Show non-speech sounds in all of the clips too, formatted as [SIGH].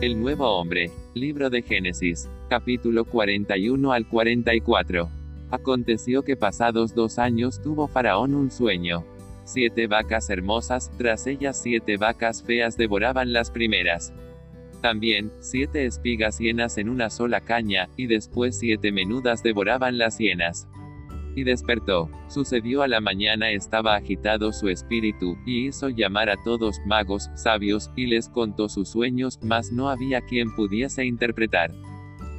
El nuevo hombre. Libro de Génesis. Capítulo 41 al 44. Aconteció que pasados dos años tuvo Faraón un sueño. Siete vacas hermosas, tras ellas siete vacas feas devoraban las primeras. También, siete espigas hienas en una sola caña, y después siete menudas devoraban las hienas. Y despertó. Sucedió a la mañana estaba agitado su espíritu, y hizo llamar a todos magos, sabios, y les contó sus sueños, mas no había quien pudiese interpretar.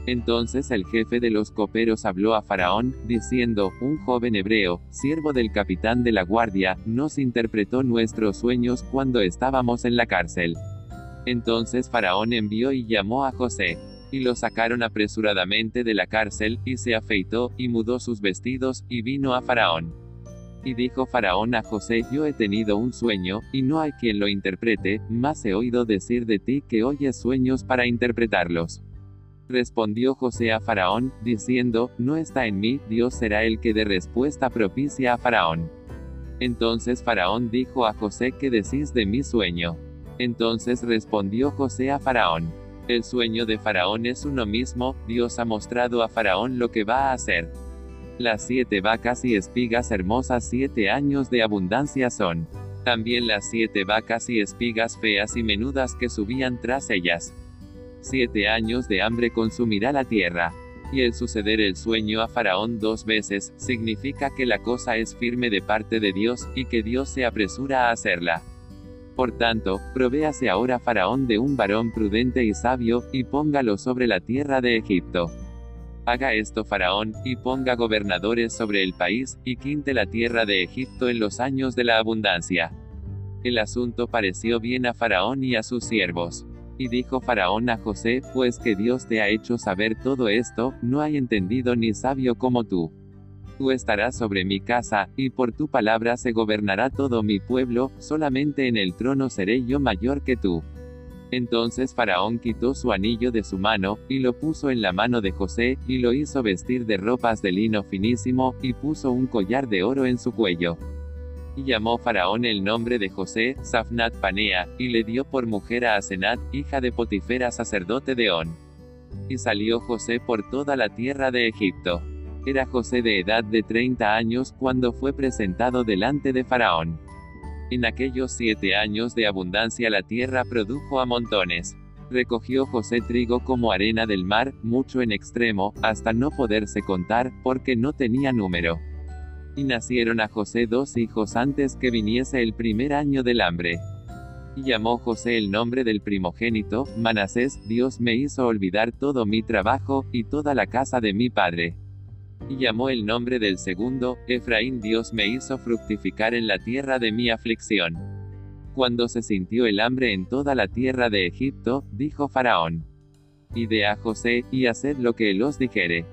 Entonces el jefe de los coperos habló a Faraón, diciendo, un joven hebreo, siervo del capitán de la guardia, nos interpretó nuestros sueños cuando estábamos en la cárcel. Entonces Faraón envió y llamó a José. Y lo sacaron apresuradamente de la cárcel, y se afeitó, y mudó sus vestidos, y vino a Faraón. Y dijo Faraón a José, yo he tenido un sueño, y no hay quien lo interprete, mas he oído decir de ti que oyes sueños para interpretarlos. Respondió José a Faraón, diciendo, No está en mí, Dios será el que dé respuesta propicia a Faraón. Entonces Faraón dijo a José, ¿qué decís de mi sueño? Entonces respondió José a Faraón. El sueño de Faraón es uno mismo, Dios ha mostrado a Faraón lo que va a hacer. Las siete vacas y espigas hermosas siete años de abundancia son. También las siete vacas y espigas feas y menudas que subían tras ellas. Siete años de hambre consumirá la tierra. Y el suceder el sueño a Faraón dos veces, significa que la cosa es firme de parte de Dios, y que Dios se apresura a hacerla. Por tanto, provéase ahora Faraón de un varón prudente y sabio, y póngalo sobre la tierra de Egipto. Haga esto Faraón, y ponga gobernadores sobre el país, y quinte la tierra de Egipto en los años de la abundancia. El asunto pareció bien a Faraón y a sus siervos. Y dijo Faraón a José, pues que Dios te ha hecho saber todo esto, no hay entendido ni sabio como tú. Tú estarás sobre mi casa, y por tu palabra se gobernará todo mi pueblo, solamente en el trono seré yo mayor que tú. Entonces Faraón quitó su anillo de su mano, y lo puso en la mano de José, y lo hizo vestir de ropas de lino finísimo, y puso un collar de oro en su cuello. Y llamó Faraón el nombre de José, Safnat Panea, y le dio por mujer a Asenat, hija de Potifera sacerdote de On. Y salió José por toda la tierra de Egipto. Era José de edad de 30 años cuando fue presentado delante de Faraón. En aquellos siete años de abundancia la tierra produjo a montones. Recogió José trigo como arena del mar, mucho en extremo, hasta no poderse contar, porque no tenía número. Y nacieron a José dos hijos antes que viniese el primer año del hambre. Y llamó José el nombre del primogénito, Manasés, Dios me hizo olvidar todo mi trabajo, y toda la casa de mi padre. Y llamó el nombre del segundo, Efraín Dios me hizo fructificar en la tierra de mi aflicción. Cuando se sintió el hambre en toda la tierra de Egipto, dijo Faraón. Ide a José, y haced lo que él os dijere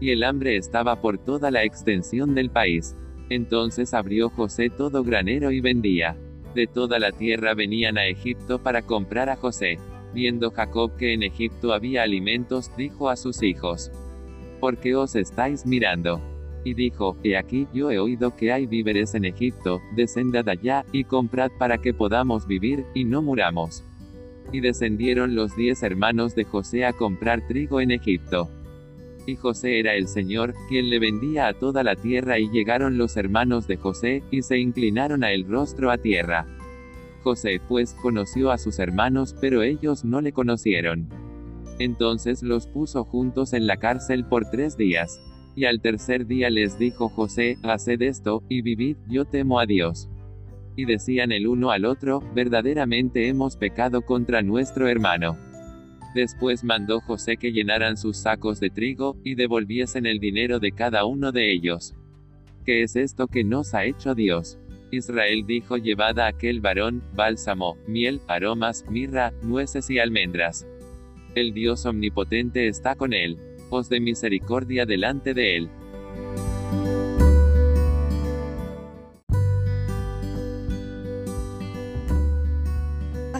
y el hambre estaba por toda la extensión del país. Entonces abrió José todo granero y vendía. De toda la tierra venían a Egipto para comprar a José. Viendo Jacob que en Egipto había alimentos, dijo a sus hijos, ¿por qué os estáis mirando? Y dijo, He aquí, yo he oído que hay víveres en Egipto, descendad allá, y comprad para que podamos vivir, y no muramos. Y descendieron los diez hermanos de José a comprar trigo en Egipto y José era el Señor, quien le vendía a toda la tierra y llegaron los hermanos de José, y se inclinaron a el rostro a tierra. José, pues, conoció a sus hermanos, pero ellos no le conocieron. Entonces los puso juntos en la cárcel por tres días. Y al tercer día les dijo José, haced esto, y vivid, yo temo a Dios. Y decían el uno al otro, verdaderamente hemos pecado contra nuestro hermano. Después mandó José que llenaran sus sacos de trigo, y devolviesen el dinero de cada uno de ellos. ¿Qué es esto que nos ha hecho Dios? Israel dijo llevad a aquel varón, bálsamo, miel, aromas, mirra, nueces y almendras. El Dios omnipotente está con él. Os de misericordia delante de él.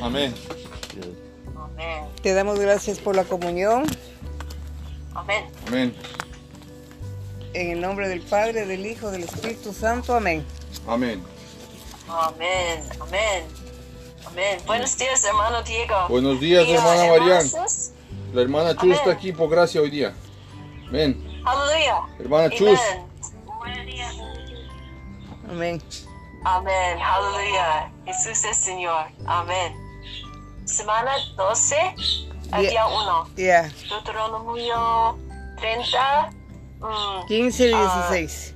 Amén. Te damos gracias por la comunión. Amén. Amén. En el nombre del Padre, del Hijo, del Espíritu Santo. Amén. Amén. Amén. Amén. Amén. Buenos días, hermano Diego. Buenos días, Y, hermana hermano Marian. La hermana Chus Amén. está aquí por gracia hoy día. Ven, Aleluya. hermana Chus. Amén. Buenos días. Amén. Amén. Aleluya. Jesús es Señor. Amén. Semana 12, al Bien. día 1. Ya, Deuteronomio 30, mm, 15 y Ah. 16.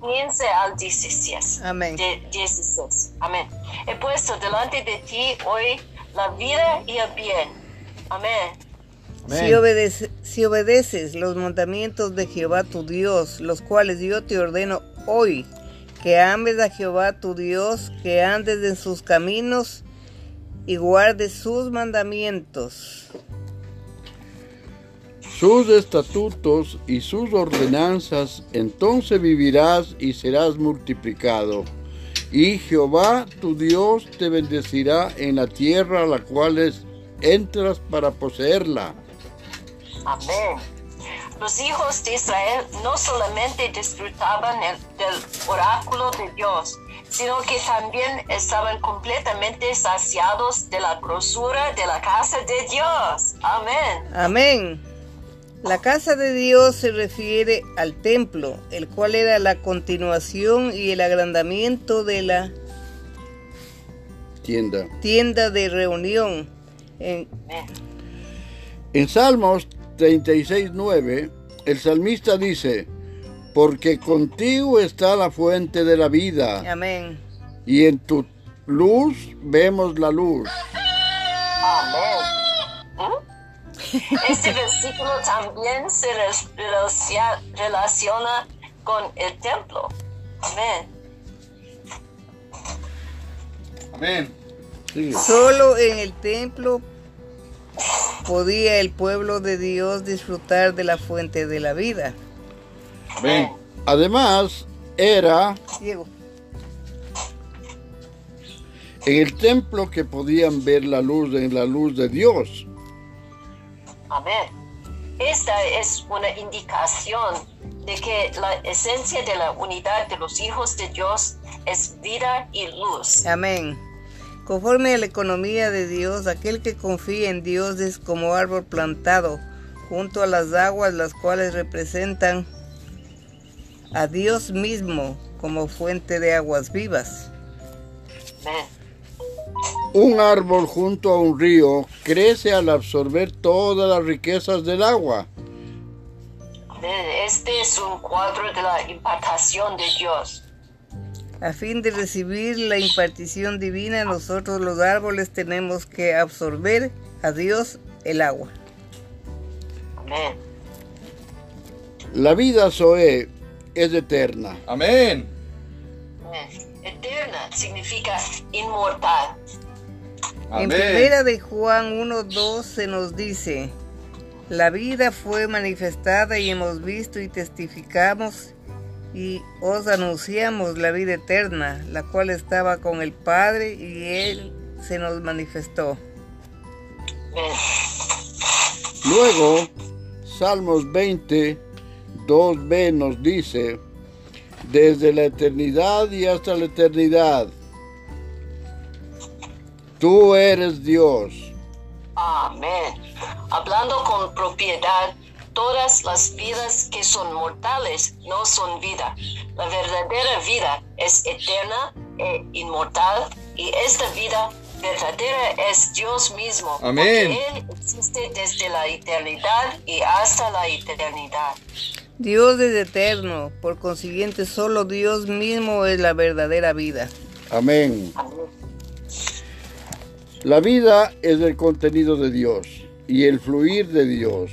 15 al 16. Amén. De 16. Amén. He puesto delante de ti hoy la vida y el bien. Amén. Si, obedece- si obedeces los mandamientos de Jehová tu Dios, los cuales yo te ordeno hoy, que ames a Jehová tu Dios, que andes en sus caminos y guardes sus mandamientos. Sus estatutos y sus ordenanzas, entonces vivirás y serás multiplicado. Y Jehová tu Dios te bendecirá en la tierra a la cual es- entras para poseerla. Amén. Los hijos de Israel no solamente disfrutaban el- del oráculo de Dios, sino que también estaban completamente saciados de la grosura de la casa de Dios. Amén. Amén. La casa de Dios se refiere al templo, el cual era la continuación y el agrandamiento de la Tienda. tienda de reunión. En. En Salmos 36.9, el salmista dice, porque contigo está la fuente de la vida, amén. y en tu luz vemos la luz. Amén. ¿Mm? Este versículo también se relaciona con el templo. Amén. Amén. Sigue. Solo en el templo podía el pueblo de Dios disfrutar de la fuente de la vida. Amén. Además, era Diego. en el templo que podían ver la luz en la luz de Dios. Amén. Esta es una indicación de que la esencia de la unidad de los hijos de Dios es vida y luz. Amén. Conforme a la economía de Dios, aquel que confía en Dios es como árbol plantado junto a las aguas, las cuales representan a Dios mismo como fuente de aguas vivas. Amén. Un árbol junto a un río crece al absorber todas las riquezas del agua. Amén. Este es un cuadro de la impartación de Dios. A fin de recibir la impartición divina, nosotros los árboles tenemos que absorber a Dios el agua. Amén. La vida Zoe es eterna. Amén. Amén. Eterna significa inmortal. En Amén. primera de Juan 1.2 se nos dice, la vida fue manifestada y hemos visto y testificamos y os anunciamos la vida eterna, la cual estaba con el Padre y Él se nos manifestó. Luego, Salmos 20, 2b nos dice, desde la eternidad y hasta la eternidad, tú eres Dios. Amén. Hablando con propiedad, todas las vidas que son mortales no son vida. La verdadera vida es eterna e inmortal y esta vida verdadera es Dios mismo. Amén. Porque Él existe desde la eternidad y hasta la eternidad. Dios es eterno, por consiguiente solo Dios mismo es la verdadera vida. Amén. Amén. La vida es el contenido de Dios y el fluir de Dios.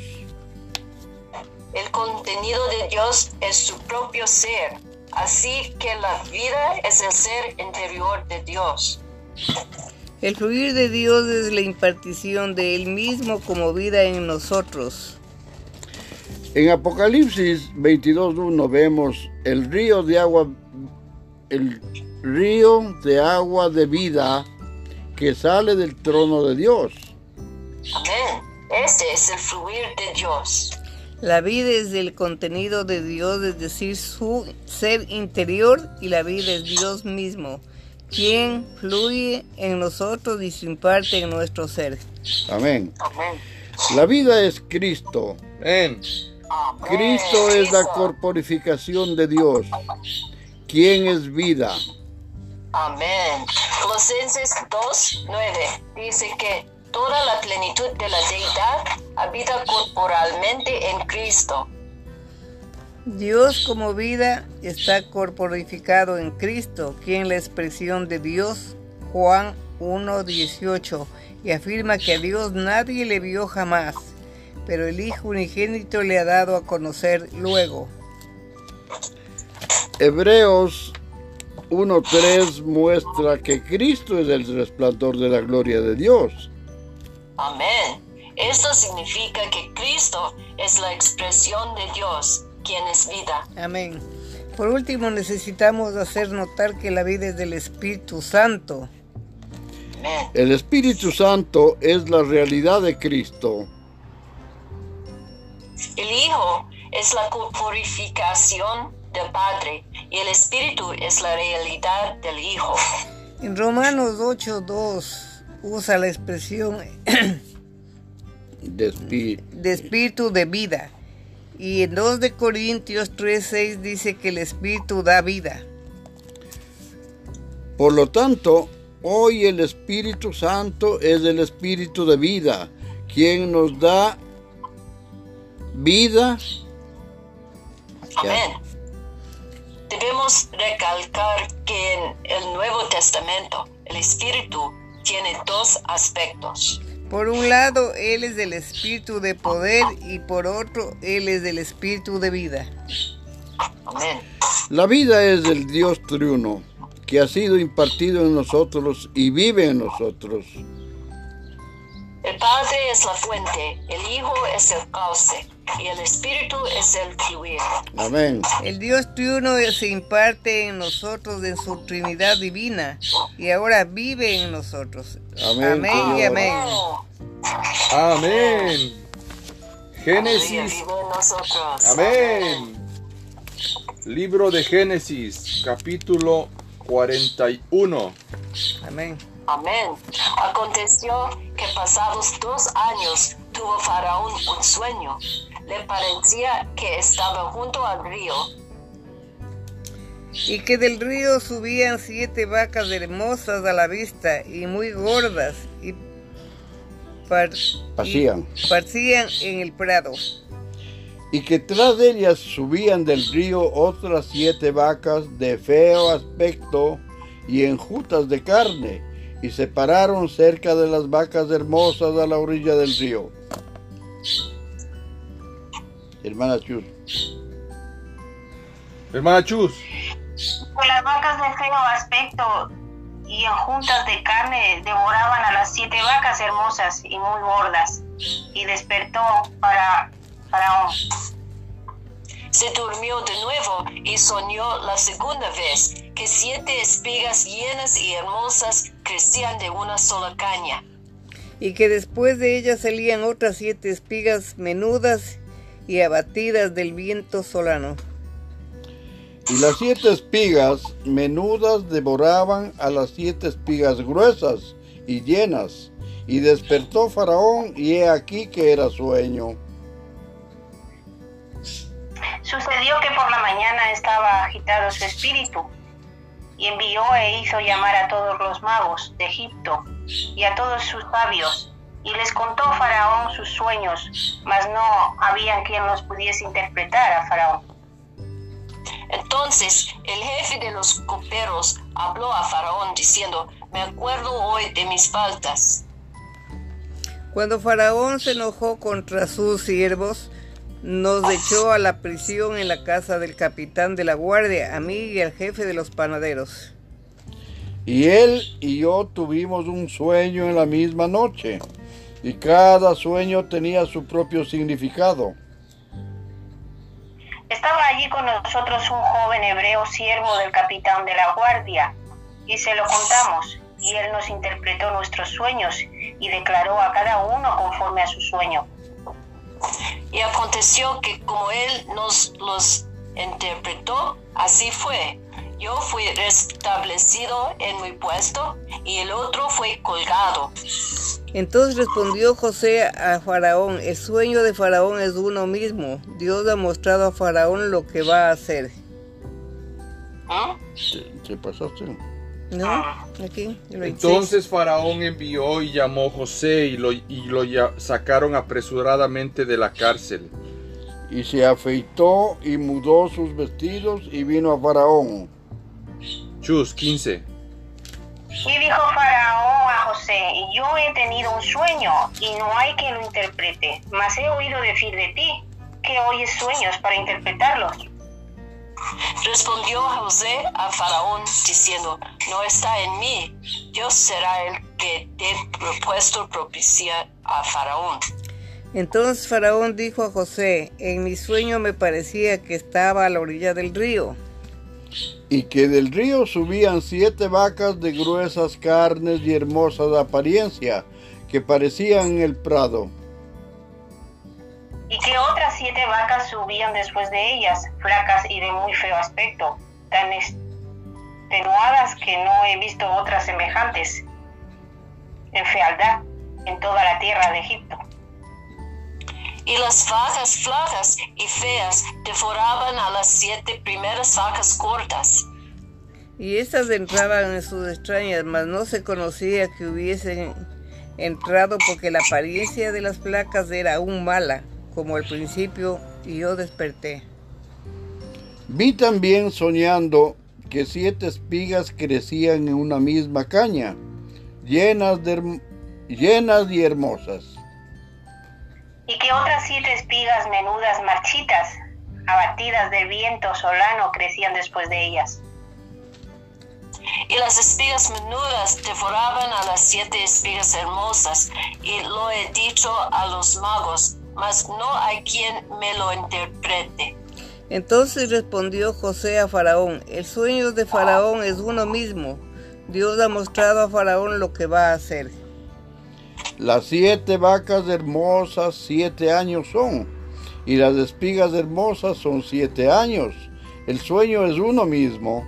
El contenido de Dios es su propio ser, así que la vida es el ser interior de Dios. El fluir de Dios es la impartición de Él mismo como vida en nosotros. En Apocalipsis 22.1 vemos el río de agua, el río de agua de vida que sale del trono de Dios. Amén. Este es el fluir de Dios. La vida es el contenido de Dios, es decir, su ser interior y la vida es Dios mismo, quien fluye en nosotros y se imparte en nuestro ser. Amén. Amén. La vida es Cristo. Amén. Cristo es la corporificación de Dios. ¿Quién es vida? Amén. Colosenses 2, 9 dice que toda la plenitud de la deidad habita corporalmente en Cristo. Dios como vida está corporificado en Cristo, quien la expresión de Dios, Juan 1.18, y afirma que a Dios nadie le vio jamás, pero el Hijo unigénito le ha dado a conocer luego. Hebreos 1.3 muestra que Cristo es el resplandor de la gloria de Dios. Amén. Esto significa que Cristo es la expresión de Dios, quien es vida. Amén. Por último, necesitamos hacer notar que la vida es del Espíritu Santo. Amén. El Espíritu Santo es la realidad de Cristo. El Hijo es la purificación del Padre y el Espíritu es la realidad del Hijo. En Romanos 8.2 usa la expresión de espí- de espíritu de vida. Y en 2 de Corintios 3.6 dice que el Espíritu da vida. Por lo tanto, hoy el Espíritu Santo es el Espíritu de vida, quien nos da vida. Amén. Debemos recalcar que en el Nuevo Testamento el Espíritu tiene dos aspectos. Por un lado, Él es del Espíritu de poder y por otro, Él es del Espíritu de vida. Amén. La vida es del Dios triuno, que ha sido impartido en nosotros y vive en nosotros. El Padre es la fuente, el Hijo es el cauce y el Espíritu es el fluir. Amén. El Dios triuno se imparte en nosotros en su Trinidad divina y ahora vive en nosotros. Amén, Amén y amén. Amén. Génesis. Amén. Libro de Génesis, capítulo 41. Amén. Amén. Aconteció que pasados dos años tuvo Faraón un sueño. Le parecía que estaba junto al río Y que del río subían siete vacas hermosas a la vista y muy gordas y, par- Pasían. y parcían en el prado. Y que tras de ellas subían del río otras siete vacas de feo aspecto y enjutas de carne, y se pararon cerca de las vacas hermosas a la orilla del río. Hermana Chus. Hermana Chus. Pues las vacas de feo aspecto y en juntas de carne devoraban a las siete vacas hermosas y muy gordas. Y despertó para Faraón. Se durmió de nuevo y soñó la segunda vez que siete espigas llenas y hermosas crecían de una sola caña. Y que después de ellas salían otras siete espigas menudas y abatidas del viento solano. Y las siete espigas menudas devoraban a las siete espigas gruesas y llenas. Y despertó Faraón, y he aquí que era sueño. Sucedió que por la mañana estaba agitado su espíritu y envió e hizo llamar a todos los magos de Egipto y a todos sus sabios y les contó Faraón sus sueños, mas no había quien los pudiese interpretar a Faraón. Entonces el jefe de los coperos habló a Faraón diciendo, me acuerdo hoy de mis faltas. Cuando Faraón se enojó contra sus siervos, nos echó a la prisión en la casa del capitán de la guardia, a mí y al jefe de los panaderos. Y él y yo tuvimos un sueño en la misma noche, y cada sueño tenía su propio significado. Estaba allí con nosotros un joven hebreo siervo del capitán de la guardia, y se lo contamos, y él nos interpretó nuestros sueños y declaró a cada uno conforme a su sueño. Y aconteció que como él nos los interpretó, así fue. Yo fui restablecido en mi puesto y el otro fue colgado. Entonces respondió José a Faraón, el sueño de Faraón es uno mismo. Dios ha mostrado a Faraón lo que va a hacer. ¿Mm? ¿Te, te pasaste? ¿No? Aquí. el 26. Entonces Faraón envió y llamó a José y lo, y lo ya- sacaron apresuradamente de la cárcel. Y se afeitó y mudó sus vestidos y vino a Faraón. Chus 15. Y dijo Faraón a José, yo he tenido un sueño y no hay quien lo interprete, mas he oído decir de ti que oyes sueños para interpretarlos. Respondió José a Faraón diciendo, no está en mí, Dios será el que dé propuesto propicia a Faraón. Entonces Faraón dijo a José, en mi sueño me parecía que estaba a la orilla del río. Y que del río subían siete vacas de gruesas carnes y hermosas apariencia, que parecían el prado. Y que otras siete vacas subían después de ellas, flacas y de muy feo aspecto, tan extenuadas que no he visto otras semejantes en fealdad en toda la tierra de Egipto. Y las vacas flacas y feas devoraban a las siete primeras vacas cortas. Y éstas entraban en sus extrañas, mas no se conocía que hubiesen entrado porque la apariencia de las placas era aún mala, como al principio, y yo desperté. Vi también soñando que siete espigas crecían en una misma caña, llenas, de, llenas y hermosas. Y que otras siete espigas menudas marchitas, abatidas del viento solano, crecían después de ellas. Y las espigas menudas devoraban a las siete espigas hermosas. Y lo he dicho a los magos, mas no hay quien me lo interprete. Entonces respondió José a Faraón, el sueño de Faraón es uno mismo. Dios ha mostrado a Faraón lo que va a hacer. Las siete vacas hermosas siete años son, y las espigas hermosas son siete años. El sueño es uno mismo.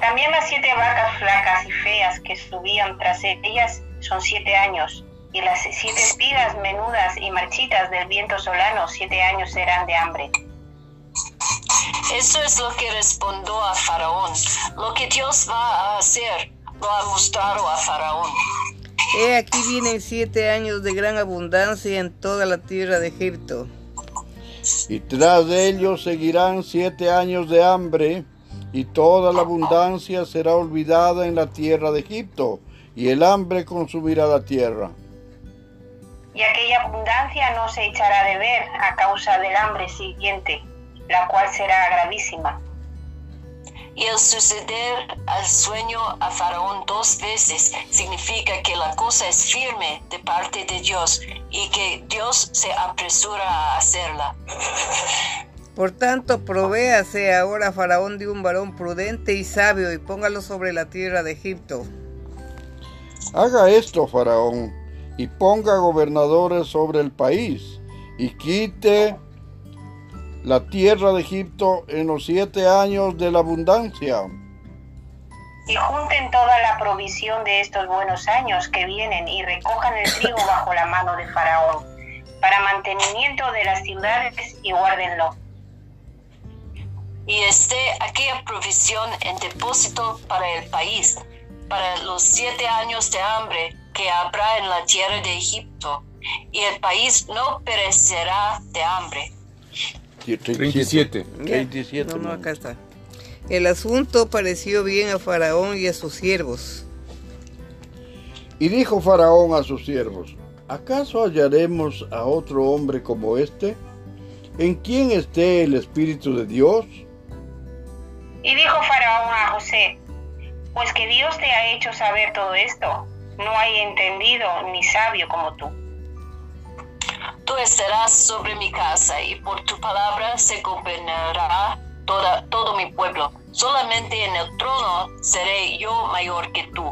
También las siete vacas flacas y feas que subían tras ellas son siete años, y las siete espigas menudas y marchitas del viento solano siete años serán de hambre. Eso es lo que respondió a Faraón. Lo que Dios va a hacer lo ha mostrado a Faraón. He aquí vienen siete años de gran abundancia en toda la tierra de Egipto. Y tras de ellos seguirán siete años de hambre, y toda la abundancia será olvidada en la tierra de Egipto, y el hambre consumirá la tierra. Y aquella abundancia no se echará de ver a causa del hambre siguiente, la cual será gravísima. Y el suceder al sueño a Faraón dos veces significa que la cosa es firme de parte de Dios y que Dios se apresura a hacerla. Por tanto, provéase ahora Faraón de un varón prudente y sabio y póngalo sobre la tierra de Egipto. Haga esto, Faraón, y ponga gobernadores sobre el país, y quite la tierra de Egipto en los siete años de la abundancia. Y junten toda la provisión de estos buenos años que vienen y recojan el trigo [COUGHS] bajo la mano de Faraón, para mantenimiento de las ciudades y guárdenlo. Y esté aquella provisión en depósito para el país, para los siete años de hambre que habrá en la tierra de Egipto, y el país no perecerá de hambre. 37. Ya. 27, No, no, acá está. El asunto pareció bien a Faraón y a sus siervos. Y dijo Faraón a sus siervos, ¿acaso hallaremos a otro hombre como este? ¿En quien esté el Espíritu de Dios? Y dijo Faraón a José, pues que Dios te ha hecho saber todo esto, no hay entendido ni sabio como tú. Tú estarás sobre mi casa y por tu palabra se gobernará toda, todo mi pueblo. Solamente en el trono seré yo mayor que tú.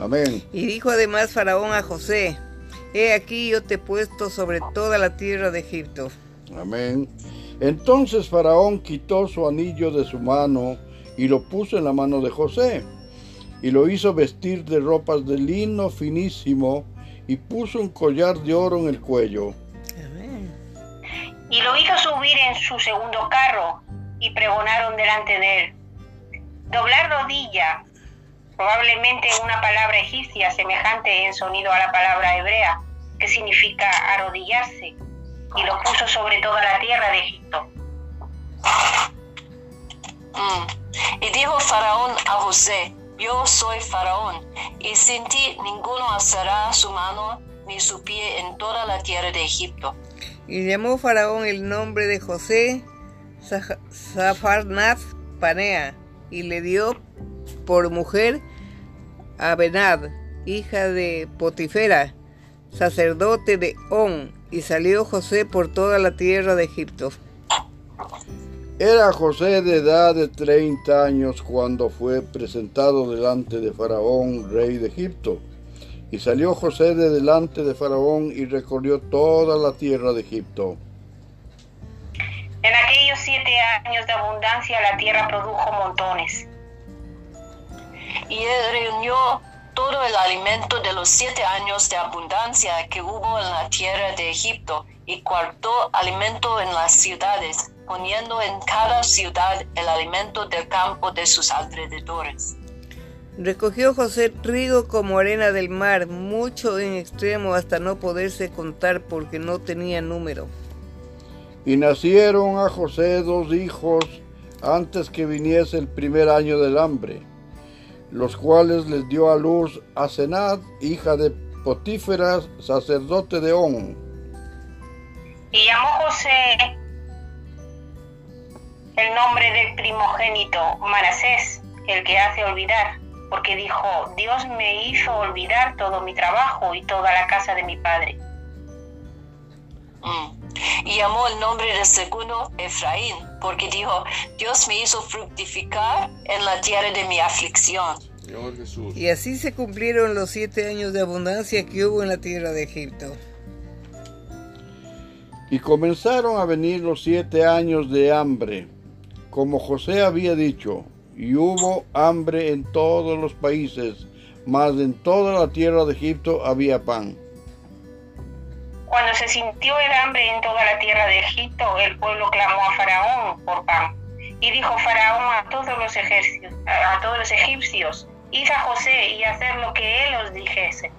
Amén. Y dijo además Faraón a José, He aquí yo te he puesto sobre toda la tierra de Egipto. Amén. Entonces Faraón quitó su anillo de su mano y lo puso en la mano de José, y lo hizo vestir de ropas de lino finísimo, y puso un collar de oro en el cuello. Y lo hizo subir en su segundo carro, y pregonaron delante de él. Doblar rodilla, probablemente una palabra egipcia semejante en sonido a la palabra hebrea, que significa arrodillarse, y lo puso sobre toda la tierra de Egipto. Mm. Y dijo Faraón a José, yo soy Faraón, y sin ti ninguno alzará su mano ni su pie en toda la tierra de Egipto. Y llamó Faraón el nombre de José Zafarnaz Panea, y le dio por mujer a Benad, hija de Potifera, sacerdote de On, y salió José por toda la tierra de Egipto. Era José de edad de 30 años cuando fue presentado delante de Faraón, rey de Egipto. Y salió José de delante de Faraón y recorrió toda la tierra de Egipto. En aquellos siete años de abundancia la tierra produjo montones. Y él reunió todo el alimento de los siete años de abundancia que hubo en la tierra de Egipto y cuartó alimento en las ciudades, poniendo en cada ciudad el alimento del campo de sus alrededores. Recogió José trigo como arena del mar, mucho en extremo hasta no poderse contar porque no tenía número. Y nacieron a José dos hijos antes que viniese el primer año del hambre los cuales les dio a luz a Senad, hija de Potíferas, sacerdote de On. Y llamó José el nombre del primogénito Manasés, el que hace olvidar, porque dijo, Dios me hizo olvidar todo mi trabajo y toda la casa de mi padre. Mm. Y llamó el nombre del segundo Efraín, porque dijo, Dios me hizo fructificar en la tierra de mi aflicción. Y así se cumplieron los siete años de abundancia que hubo en la tierra de Egipto. Y comenzaron a venir los siete años de hambre, como José había dicho, y hubo hambre en todos los países, mas en toda la tierra de Egipto había pan. Cuando se sintió el hambre en toda la tierra de Egipto, el pueblo clamó a Faraón por pan. Y dijo Faraón a todos los egipcios, a todos los egipcios, id a José y hacer lo que él os dijese.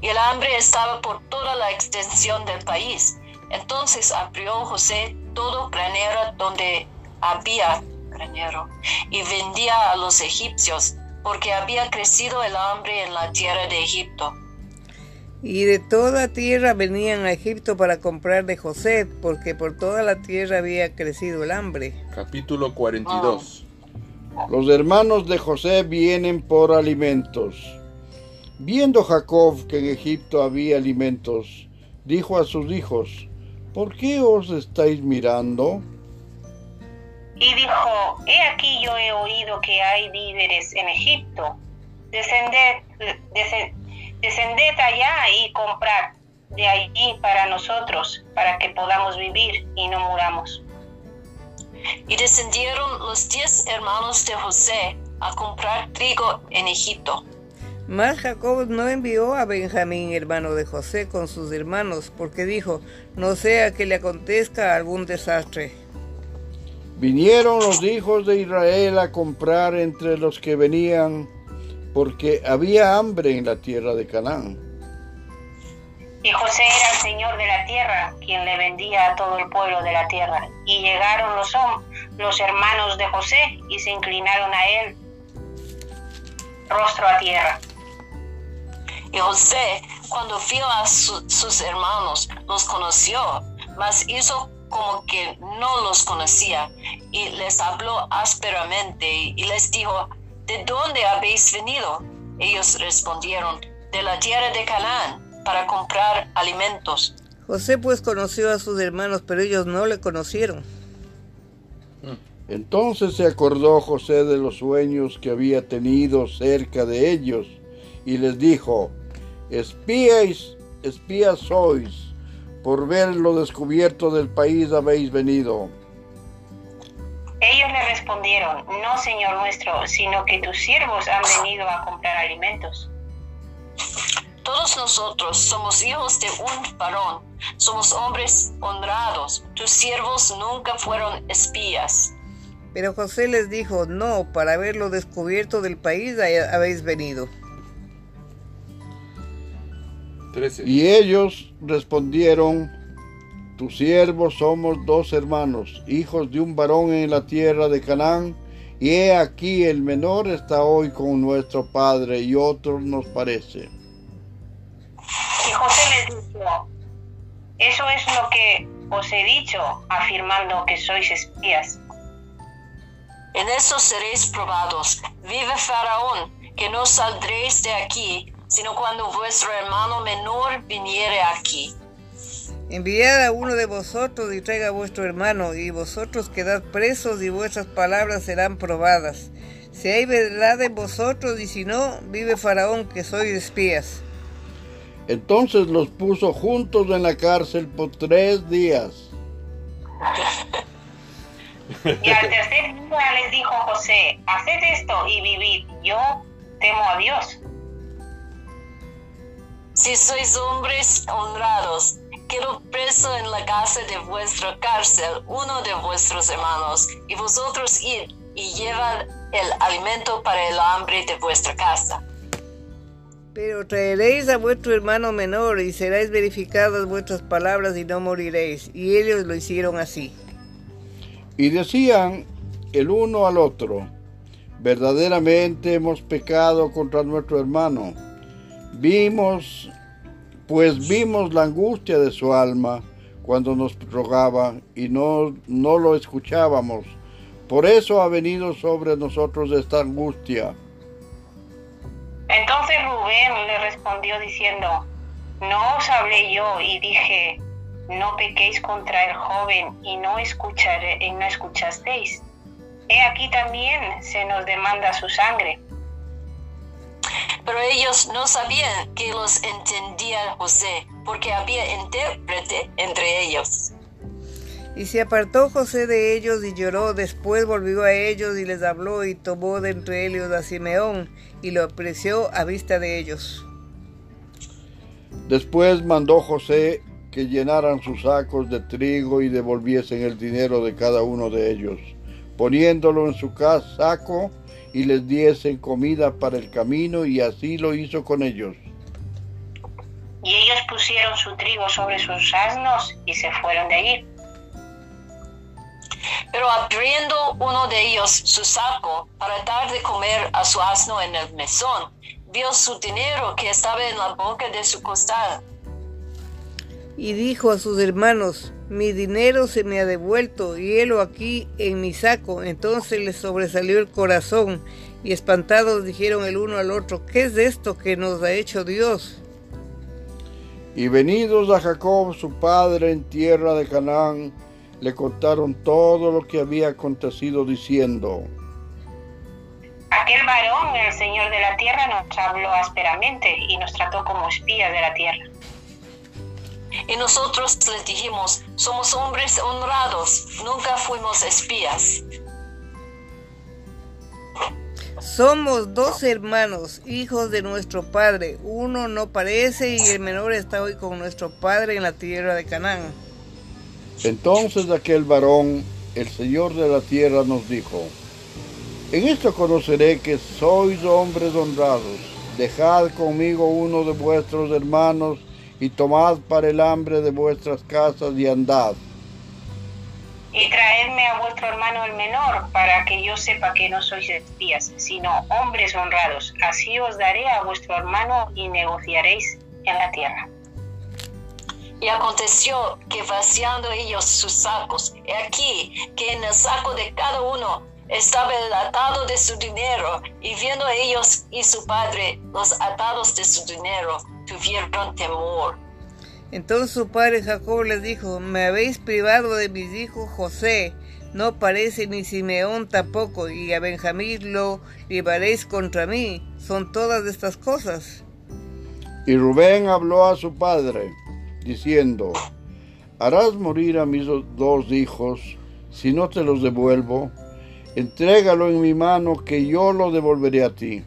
Y el hambre estaba por toda la extensión del país. Entonces abrió José todo granero donde había granero y vendía a los egipcios, porque había crecido el hambre en la tierra de Egipto. Y de toda tierra venían a Egipto para comprar de José, porque por toda la tierra había crecido el hambre. Capítulo 42. Los hermanos de José vienen por alimentos. Viendo Jacob que en Egipto había alimentos, dijo a sus hijos, ¿por qué os estáis mirando? Y dijo, he aquí yo he oído que hay víveres en Egipto. Descended, descended allá y comprad de allí para nosotros, para que podamos vivir y no muramos. Y descendieron los diez hermanos de José a comprar trigo en Egipto. Mas Jacob no envió a Benjamín, hermano de José, con sus hermanos, porque dijo, no sea que le acontezca algún desastre. Vinieron los hijos de Israel a comprar entre los que venían porque había hambre en la tierra de Canaán. Y José era el señor de la tierra, quien le vendía a todo el pueblo de la tierra. Y llegaron los, los hermanos de José y se inclinaron a él, rostro a tierra. Y José, cuando vio a sus hermanos, los conoció, mas hizo como que no los conocía y les habló ásperamente y les dijo, ¿de dónde habéis venido? Ellos respondieron, de la tierra de Canaán, para comprar alimentos. José pues conoció a sus hermanos, pero ellos no le conocieron. Entonces se acordó José de los sueños que había tenido cerca de ellos y les dijo, espías, espías sois, por ver lo descubierto del país habéis venido? Ellos le respondieron, no, Señor nuestro, sino que tus siervos han venido a comprar alimentos. Todos nosotros somos hijos de un varón, somos hombres honrados, tus siervos nunca fueron espías. Pero José les dijo, no, para ver lo descubierto del país habéis venido. 13. Y ellos respondieron, tus siervos somos dos hermanos, hijos de un varón en la tierra de Canaán, y he aquí el menor está hoy con nuestro padre y otro nos parece. Y José les dijo, eso es lo que os he dicho, afirmando que sois espías. En eso seréis probados. Vive Faraón, que no saldréis de aquí, sino cuando vuestro hermano menor viniere aquí. Enviad a uno de vosotros y traiga a vuestro hermano, y vosotros quedad presos y vuestras palabras serán probadas. Si hay verdad en vosotros y si no, vive Faraón que sois espías. Entonces los puso juntos en la cárcel por tres días. [LAUGHS] Y al tercer día les dijo José, haced esto y vivid, yo temo a Dios. Si sois hombres honrados, quedo preso en la casa de vuestra cárcel uno de vuestros hermanos, y vosotros id y llevad el alimento para el hambre de vuestra casa. Pero traeréis a vuestro hermano menor y seréis verificadas vuestras palabras y no moriréis. Y ellos lo hicieron así. Y decían el uno al otro, verdaderamente hemos pecado contra nuestro hermano. Vimos, pues vimos la angustia de su alma cuando nos rogaba y no, no lo escuchábamos. Por eso ha venido sobre nosotros esta angustia. Entonces Rubén le respondió diciendo, no os hablé yo y dije, no pequéis contra el joven y no, escucharé, y no escuchasteis. He aquí también se nos demanda su sangre. Pero ellos no sabían que los entendía José, porque había intérprete entre ellos. Y se apartó José de ellos y lloró. Después volvió a ellos y les habló y tomó de entre ellos a Simeón y lo apreció a vista de ellos. Después mandó José que llenaran sus sacos de trigo y devolviesen el dinero de cada uno de ellos, poniéndolo en su saco y les diesen comida para el camino y así lo hizo con ellos. Y ellos pusieron su trigo sobre sus asnos y se fueron de allí. Pero abriendo uno de ellos su saco para dar de comer a su asno en el mesón, vio su dinero que estaba en la boca de su costal. Y dijo a sus hermanos, mi dinero se me ha devuelto y helo aquí en mi saco. Entonces les sobresalió el corazón y espantados dijeron el uno al otro, ¿qué es esto que nos ha hecho Dios? Y venidos a Jacob su padre en tierra de Canaán, le contaron todo lo que había acontecido diciendo, Aquel varón, el Señor de la tierra, nos habló ásperamente y nos trató como espías de la tierra. Y nosotros les dijimos, somos hombres honrados, nunca fuimos espías. Somos dos hermanos, hijos de nuestro padre. Uno no parece y el menor está hoy con nuestro padre en la tierra de Canaán. Entonces aquel varón, el Señor de la tierra, nos dijo, en esto conoceré que sois hombres honrados. Dejad conmigo uno de vuestros hermanos y tomad para el hambre de vuestras casas y andad. Y traedme a vuestro hermano el menor, para que yo sepa que no sois espías, sino hombres honrados. Así os daré a vuestro hermano y negociaréis en la tierra. Y aconteció que vaciando ellos sus sacos, he aquí que en el saco de cada uno estaba el atado de su dinero, y viendo ellos y su padre los atados de su dinero, tuvieron temor. Entonces su padre Jacob les dijo, me habéis privado de mis hijos José, no parece ni Simeón tampoco, y a Benjamín lo llevaréis contra mí. Son todas estas cosas. Y Rubén habló a su padre, diciendo, harás morir a mis dos hijos si no te los devuelvo. Entrégalo en mi mano que yo lo devolveré a ti.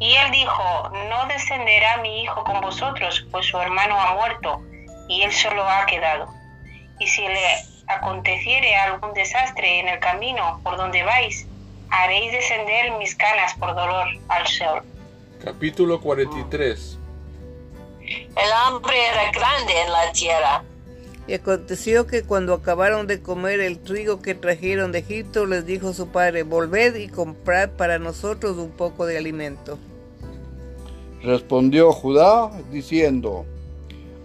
Y él dijo, no descenderá mi hijo con vosotros, pues su hermano ha muerto y él solo ha quedado. Y si le aconteciere algún desastre en el camino por donde vais, haréis descender mis canas por dolor al sol. Capítulo 43 El hambre era grande en la tierra. Y aconteció que cuando acabaron de comer el trigo que trajeron de Egipto, les dijo su padre, volved y comprad para nosotros un poco de alimento. Respondió Judá diciendo,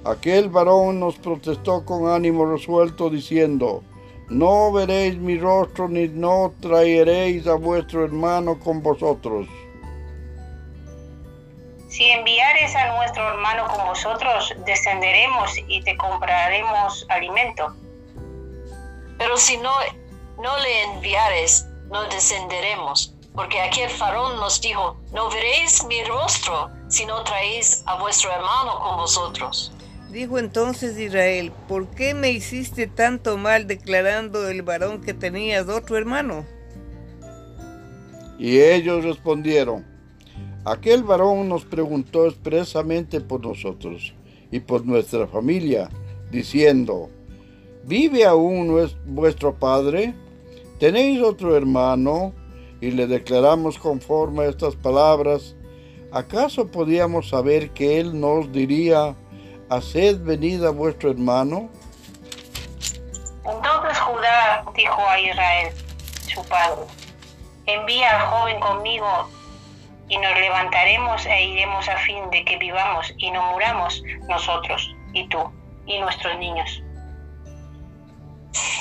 aquel varón nos protestó con ánimo resuelto diciendo, no veréis mi rostro ni no traeréis a vuestro hermano con vosotros. Si enviares a nuestro hermano con vosotros, descenderemos y te compraremos alimento. Pero si no, no le enviares, no descenderemos, porque aquel farón nos dijo, no veréis mi rostro si no traéis a vuestro hermano con vosotros. Dijo entonces Israel, ¿por qué me hiciste tanto mal declarando el varón que tenías otro hermano? Y ellos respondieron, aquel varón nos preguntó expresamente por nosotros y por nuestra familia, diciendo, ¿vive aún vuestro padre? ¿Tenéis otro hermano? Y le declaramos conforme a estas palabras, ¿acaso podíamos saber que él nos diría, haced venida vuestro hermano? Entonces Judá dijo a Israel, su padre, envía al joven conmigo y nos levantaremos e iremos a fin de que vivamos y no muramos nosotros y tú y nuestros niños.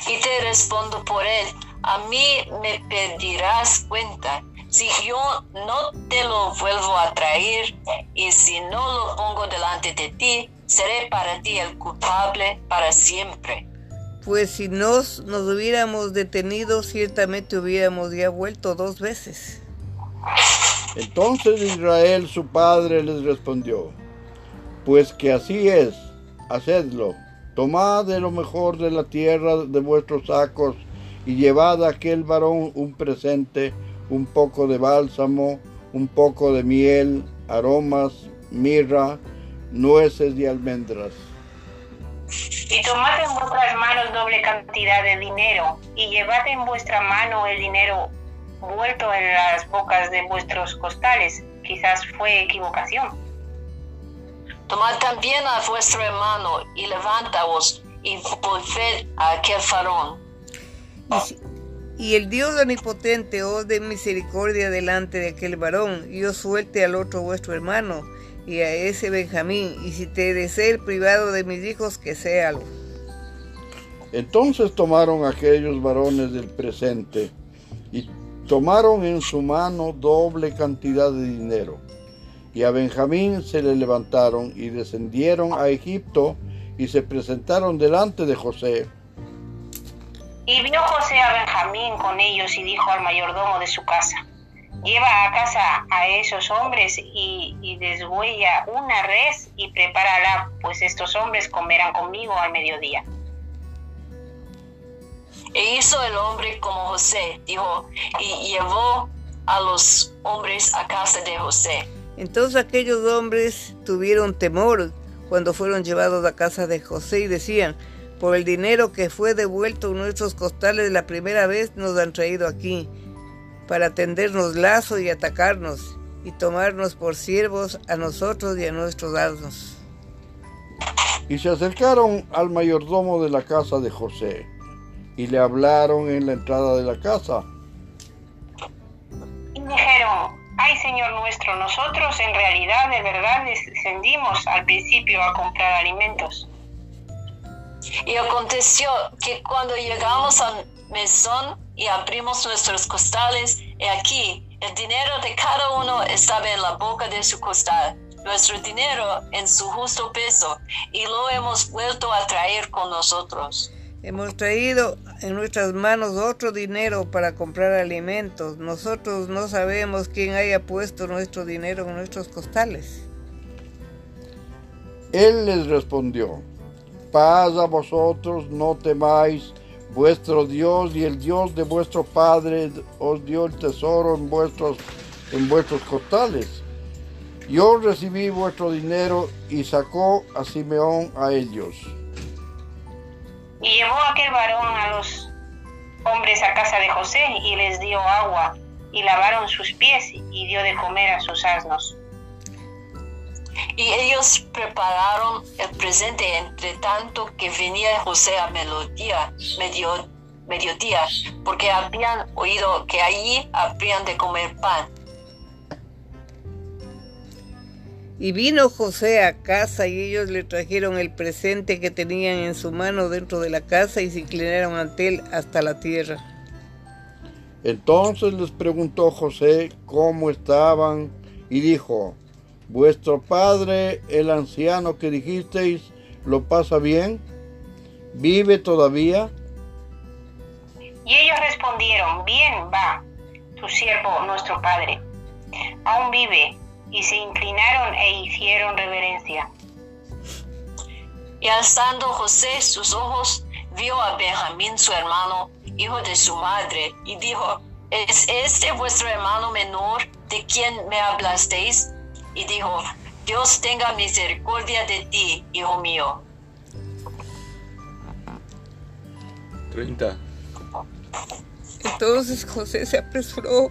Y te respondo por él, a mí me pedirás cuenta si yo no te lo vuelvo a traer y si no lo pongo delante de ti, seré para ti el culpable para siempre. Pues si nos, nos hubiéramos detenido, ciertamente hubiéramos ya vuelto dos veces. Entonces Israel su padre les respondió, pues que así es, hacedlo, tomad de lo mejor de la tierra de vuestros sacos y llevad a aquel varón un presente un poco de bálsamo, un poco de miel, aromas, mirra, nueces y almendras. Y tomad en vuestras manos doble cantidad de dinero, y llevad en vuestra mano el dinero vuelto en las bocas de vuestros costales. Quizás fue equivocación. Tomad también a vuestro hermano y levantaos y volved a aquel farón. Y el Dios omnipotente os dé misericordia delante de aquel varón, y os suelte al otro vuestro hermano, y a ese Benjamín, y si te desee el privado de mis hijos, que sea algo. Entonces tomaron aquellos varones del presente, y tomaron en su mano doble cantidad de dinero. Y a Benjamín se le levantaron y descendieron a Egipto y se presentaron delante de José. Y vio José a Benjamín con ellos y dijo al mayordomo de su casa, lleva a casa a esos hombres y, y deshuella una res y prepárala, pues estos hombres comerán conmigo al mediodía. E hizo el hombre como José, dijo, y llevó a los hombres a casa de José. Entonces aquellos hombres tuvieron temor cuando fueron llevados a casa de José y decían, por el dinero que fue devuelto en nuestros costales la primera vez nos han traído aquí, para tendernos lazo y atacarnos, y tomarnos por siervos a nosotros y a nuestros asnos. Y se acercaron al mayordomo de la casa de José, y le hablaron en la entrada de la casa. Y dijeron, ay Señor nuestro, nosotros en realidad de verdad descendimos al principio a comprar alimentos. Y aconteció que cuando llegamos al mesón y abrimos nuestros costales, he aquí, el dinero de cada uno estaba en la boca de su costal, nuestro dinero en su justo peso, y lo hemos vuelto a traer con nosotros. Hemos traído en nuestras manos otro dinero para comprar alimentos. Nosotros no sabemos quién haya puesto nuestro dinero en nuestros costales. Él les respondió, paz a vosotros, no temáis, vuestro Dios y el Dios de vuestro Padre os dio el tesoro en vuestros, en vuestros costales. Yo recibí vuestro dinero y sacó a Simeón a ellos. Y llevó aquel varón a los hombres a casa de José y les dio agua y lavaron sus pies y dio de comer a sus asnos. Y ellos prepararon el presente entre tanto que venía José a melodía, medio, mediodía, porque habían oído que allí habrían de comer pan. Y vino José a casa y ellos le trajeron el presente que tenían en su mano dentro de la casa y se inclinaron ante él hasta la tierra. Entonces les preguntó José cómo estaban y dijo, ¿vuestro padre, el anciano que dijisteis, lo pasa bien? ¿Vive todavía? Y ellos respondieron, bien va, tu siervo, nuestro padre. Aún vive y se inclinaron e hicieron reverencia. Y alzando José sus ojos, vio a Benjamín su hermano, hijo de su madre, y dijo, ¿es este vuestro hermano menor de quien me hablasteis? Y dijo, Dios tenga misericordia de ti, hijo mío. 30. Entonces José se apresuró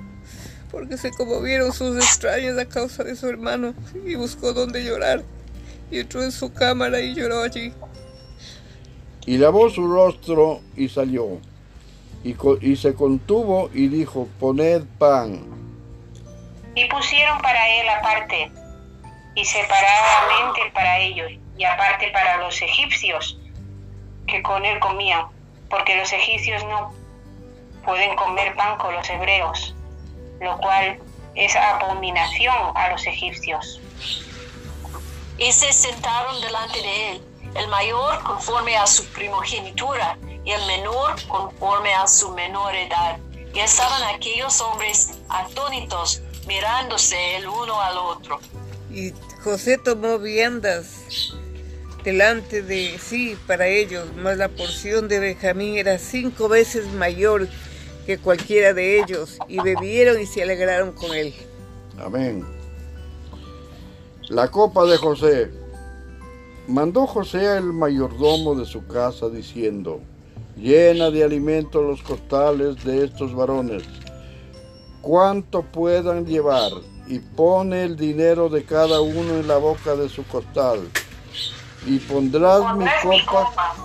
porque se conmovieron sus extraños a causa de su hermano y buscó donde llorar y entró en su cámara y lloró allí. Y lavó su rostro y salió. Y, y se contuvo y dijo, poned pan. Y pusieron para él aparte y separadamente para ellos y aparte para los egipcios que con él comían, porque los egipcios no pueden comer pan con los hebreos lo cual es abominación a los egipcios. Y se sentaron delante de él, el mayor conforme a su primogenitura y el menor conforme a su menor edad. Y estaban aquellos hombres atónitos, mirándose el uno al otro. Y José tomó viandas delante de sí para ellos, mas la porción de Benjamín era cinco veces mayor que cualquiera de ellos, y bebieron y se alegraron con él. Amén. La copa de José. Mandó José al mayordomo de su casa diciendo, llena de alimento los costales de estos varones, cuanto puedan llevar, y pone el dinero de cada uno en la boca de su costal, y pondrás mi copa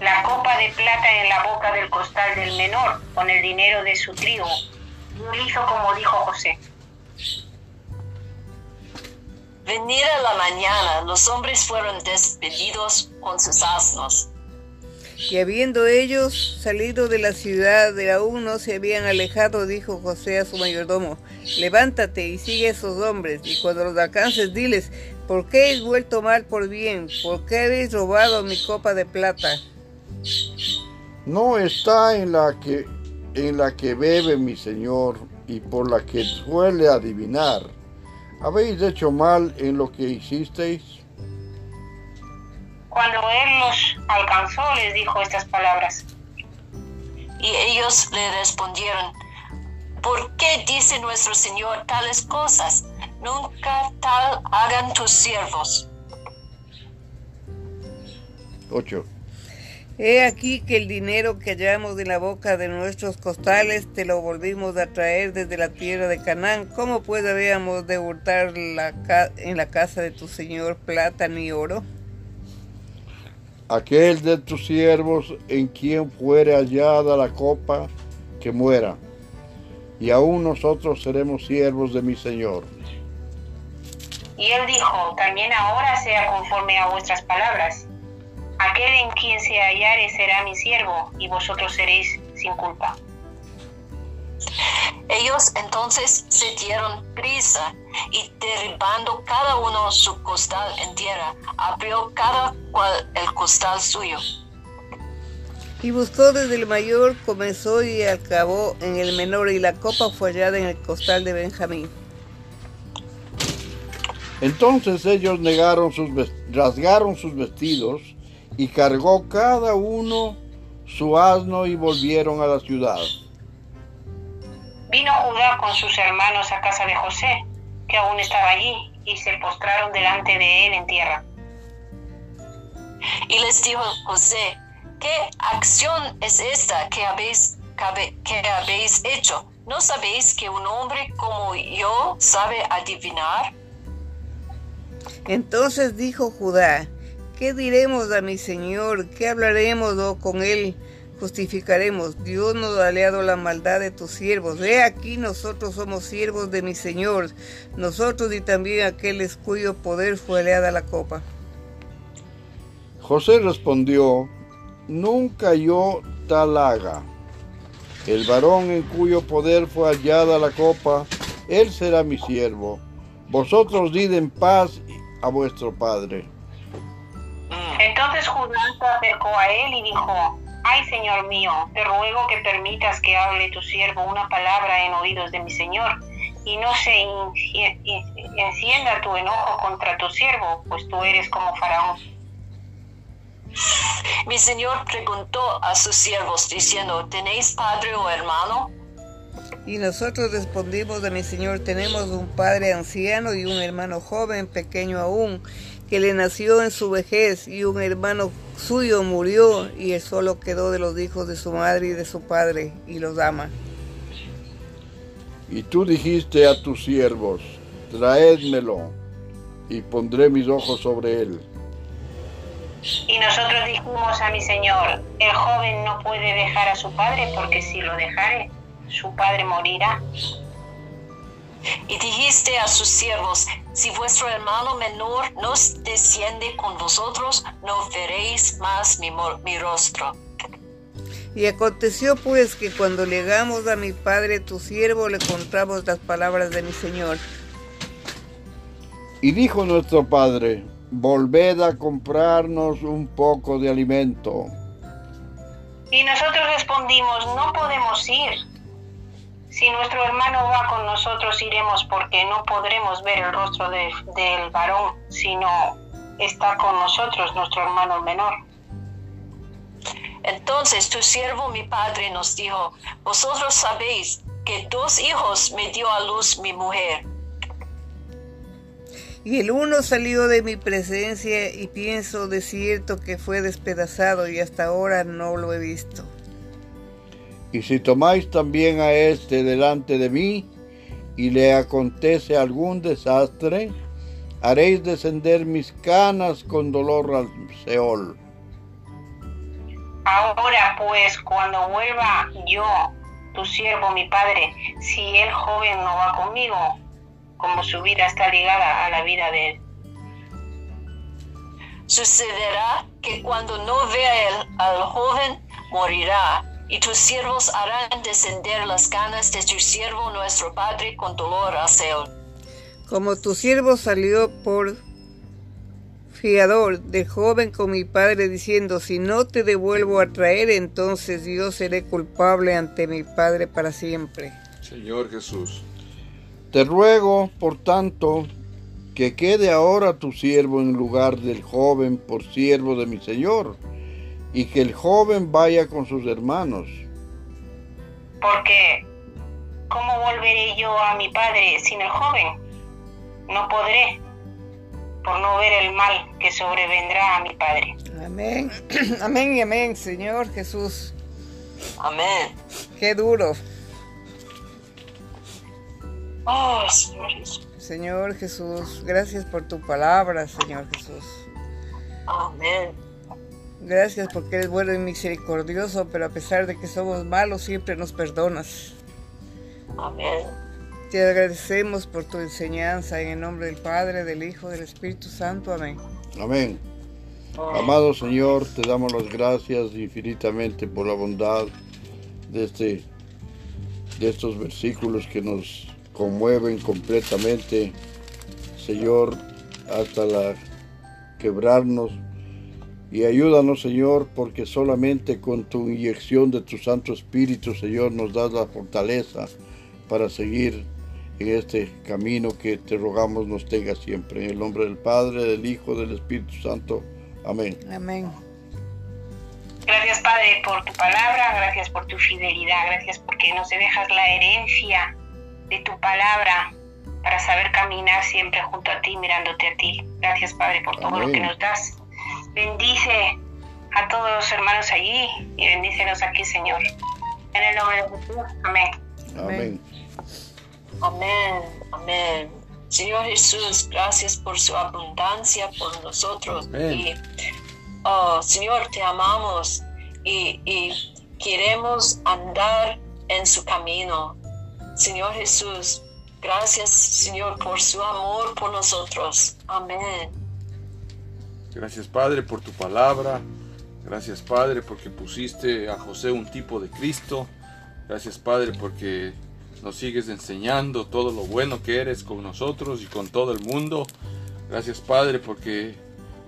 la copa de plata en la boca del costal del menor con el dinero de su trigo. Y hizo como dijo José. Venir a la mañana, los hombres fueron despedidos con sus asnos. Y habiendo ellos salido de la ciudad, de aún no se habían alejado, dijo José a su mayordomo, levántate y sigue a esos hombres, y cuando los alcances, diles, ¿por qué habéis vuelto mal por bien? ¿Por qué habéis robado mi copa de plata? no está en la que en la que bebe mi Señor y por la que suele adivinar. ¿Habéis hecho mal en lo que hicisteis? Cuando él los alcanzó, les dijo estas palabras. Y ellos le respondieron, ¿por qué dice nuestro Señor tales cosas? Nunca tal hagan tus siervos. 8. He aquí que el dinero que hallamos en la boca de nuestros costales te lo volvimos a traer desde la tierra de Canaán. ¿Cómo pues habíamos de hurtar la en la casa de tu señor plata ni oro? Aquel de tus siervos en quien fuere hallada la copa, que muera, y aún nosotros seremos siervos de mi Señor. Y él dijo, también ahora sea conforme a vuestras palabras Aquel en quien se hallare será mi siervo, y vosotros seréis sin culpa. Ellos entonces se dieron prisa y derribando cada uno su costal en tierra, abrió cada cual el costal suyo. Y buscó desde el mayor, comenzó y acabó en el menor, y la copa fue hallada en el costal de Benjamín. Entonces ellos negaron sus rasgaron sus vestidos y cargó cada uno su asno y volvieron a la ciudad. Vino Judá con sus hermanos a casa de José, que aún estaba allí, y se postraron delante de él en tierra. Y les dijo José, ¿qué acción es esta que habéis, que habéis hecho? ¿No sabéis que un hombre como yo sabe adivinar? Entonces dijo Judá, ¿qué diremos a mi Señor? ¿Qué hablaremos con él? Justificaremos. Dios nos ha aliado la maldad de tus siervos. Ve aquí, nosotros somos siervos de mi Señor, nosotros y también aquellos cuyo poder fue aliada la copa. José respondió, nunca yo tal haga. El varón en cuyo poder fue hallada la copa, él será mi siervo. Vosotros did en paz a vuestro padre. Entonces Judá se acercó a él y dijo, Ay, Señor mío, te ruego que permitas que hable tu siervo una palabra en oídos de mi Señor, y no se encienda tu enojo contra tu siervo, pues tú eres como Faraón. Mi Señor preguntó a sus siervos diciendo, ¿tenéis padre o hermano? Y nosotros respondimos a mi Señor, tenemos un padre anciano y un hermano joven, pequeño aún, que le nació en su vejez y un hermano suyo murió y él solo quedó de los hijos de su madre y de su padre y los ama. Y tú dijiste a tus siervos, traédmelo y pondré mis ojos sobre él. Y nosotros dijimos a mi señor, el joven no puede dejar a su padre porque si lo dejare, su padre morirá. Y dijiste a sus siervos, si vuestro hermano menor no desciende con vosotros, no veréis más mi, mi rostro. Y aconteció pues que cuando llegamos a mi padre tu siervo le contamos las palabras de mi Señor. Y dijo nuestro padre, volved a comprarnos un poco de alimento. Y nosotros respondimos, no podemos ir si nuestro hermano va con nosotros, iremos porque no podremos ver el rostro del varón, sino está con nosotros nuestro hermano menor. Entonces tu siervo mi padre nos dijo, vosotros sabéis que dos hijos me dio a luz mi mujer. Y el uno salió de mi presencia y pienso de cierto que fue despedazado y hasta ahora no lo he visto. Y si tomáis también a éste delante de mí, y le acontece algún desastre, haréis descender mis canas con dolor al Seol. Ahora pues, cuando vuelva yo, tu siervo, mi padre, si el joven no va conmigo, como su vida está ligada a la vida de él. Sucederá que cuando no vea al joven, morirá y tus siervos harán descender las canas de tu siervo nuestro Padre con dolor a Seol. Como tu siervo salió por fiador de joven con mi padre diciendo, si no te devuelvo a traer, entonces yo seré culpable ante mi padre para siempre. Señor Jesús. Te ruego, por tanto, que quede ahora tu siervo en lugar del joven por siervo de mi Señor y que el joven vaya con sus hermanos. Porque, ¿cómo volveré yo a mi padre sin el joven? No podré, por no ver el mal que sobrevendrá a mi padre. Amén, [CLEARS THROAT] amén y amén, Señor Jesús. Amén. Qué duro. Oh, Señor Jesús. Señor Jesús, gracias por tu palabra, Señor Jesús. Amén. Gracias porque eres bueno y misericordioso, pero a pesar de que somos malos, siempre nos perdonas. Amén. Te agradecemos por tu enseñanza en el nombre del Padre, del Hijo, del Espíritu Santo. Amén. Amén. Amado Señor, te damos las gracias infinitamente por la bondad de, este, de estos versículos que nos conmueven completamente, Señor, hasta la quebrarnos y ayúdanos, Señor, porque solamente con tu inyección de tu Santo Espíritu, Señor, nos das la fortaleza para seguir en este camino que te rogamos nos tenga siempre. En el nombre del Padre, del Hijo, del Espíritu Santo. Amén. Amén. Padre, por tu palabra, gracias por tu fidelidad, gracias porque nos dejas la herencia de tu palabra para saber caminar siempre junto a ti, mirándote a ti. Gracias, Padre, por todo lo que nos das. Bendice a todos los hermanos allí y bendícenos aquí, Señor. En el nombre de Jesús. Amén. Amén. Amén, amén. Señor Jesús, gracias por su abundancia por nosotros. Amén. Y, oh, Señor, te amamos y, y queremos andar en su camino. Señor Jesús, gracias, Señor, por su amor por nosotros. Amén. Gracias Padre por tu palabra. Gracias Padre porque pusiste a José un tipo de Cristo. Gracias Padre porque nos sigues enseñando todo lo bueno que eres con nosotros y con todo el mundo. Gracias Padre porque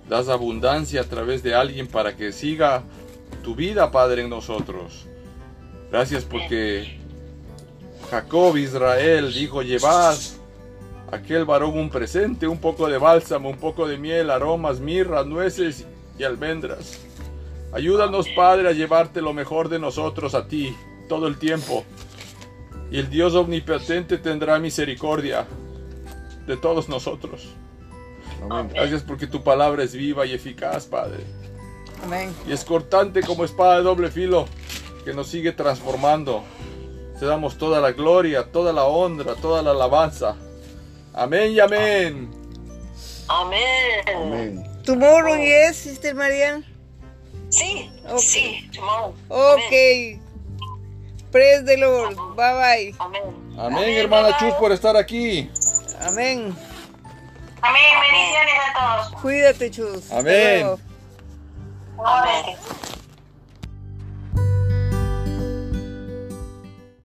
das abundancia a través de alguien para que siga tu vida Padre en nosotros. Gracias porque Jacob Israel dijo llevad aquel varón un presente, un poco de bálsamo, un poco de miel, aromas, mirra, nueces y almendras. Ayúdanos, Padre, a llevarte lo mejor de nosotros a ti todo el tiempo. Y el Dios omnipotente tendrá misericordia de todos nosotros. Amén. Gracias porque tu palabra es viva y eficaz, Padre. Amén. Y es cortante como espada de doble filo que nos sigue transformando. Te damos toda la gloria, toda la honra, toda la alabanza. Amén y amén. Amén. Amén. Tomorrow, yes, Sister María. Sí, sí, tomorrow. Ok. Praise the Lord. Bye bye. Amén. Amén, hermana Chus, por estar aquí. Amén. Amén. Bendiciones a todos. Cuídate, chus. Amén. Igualmente.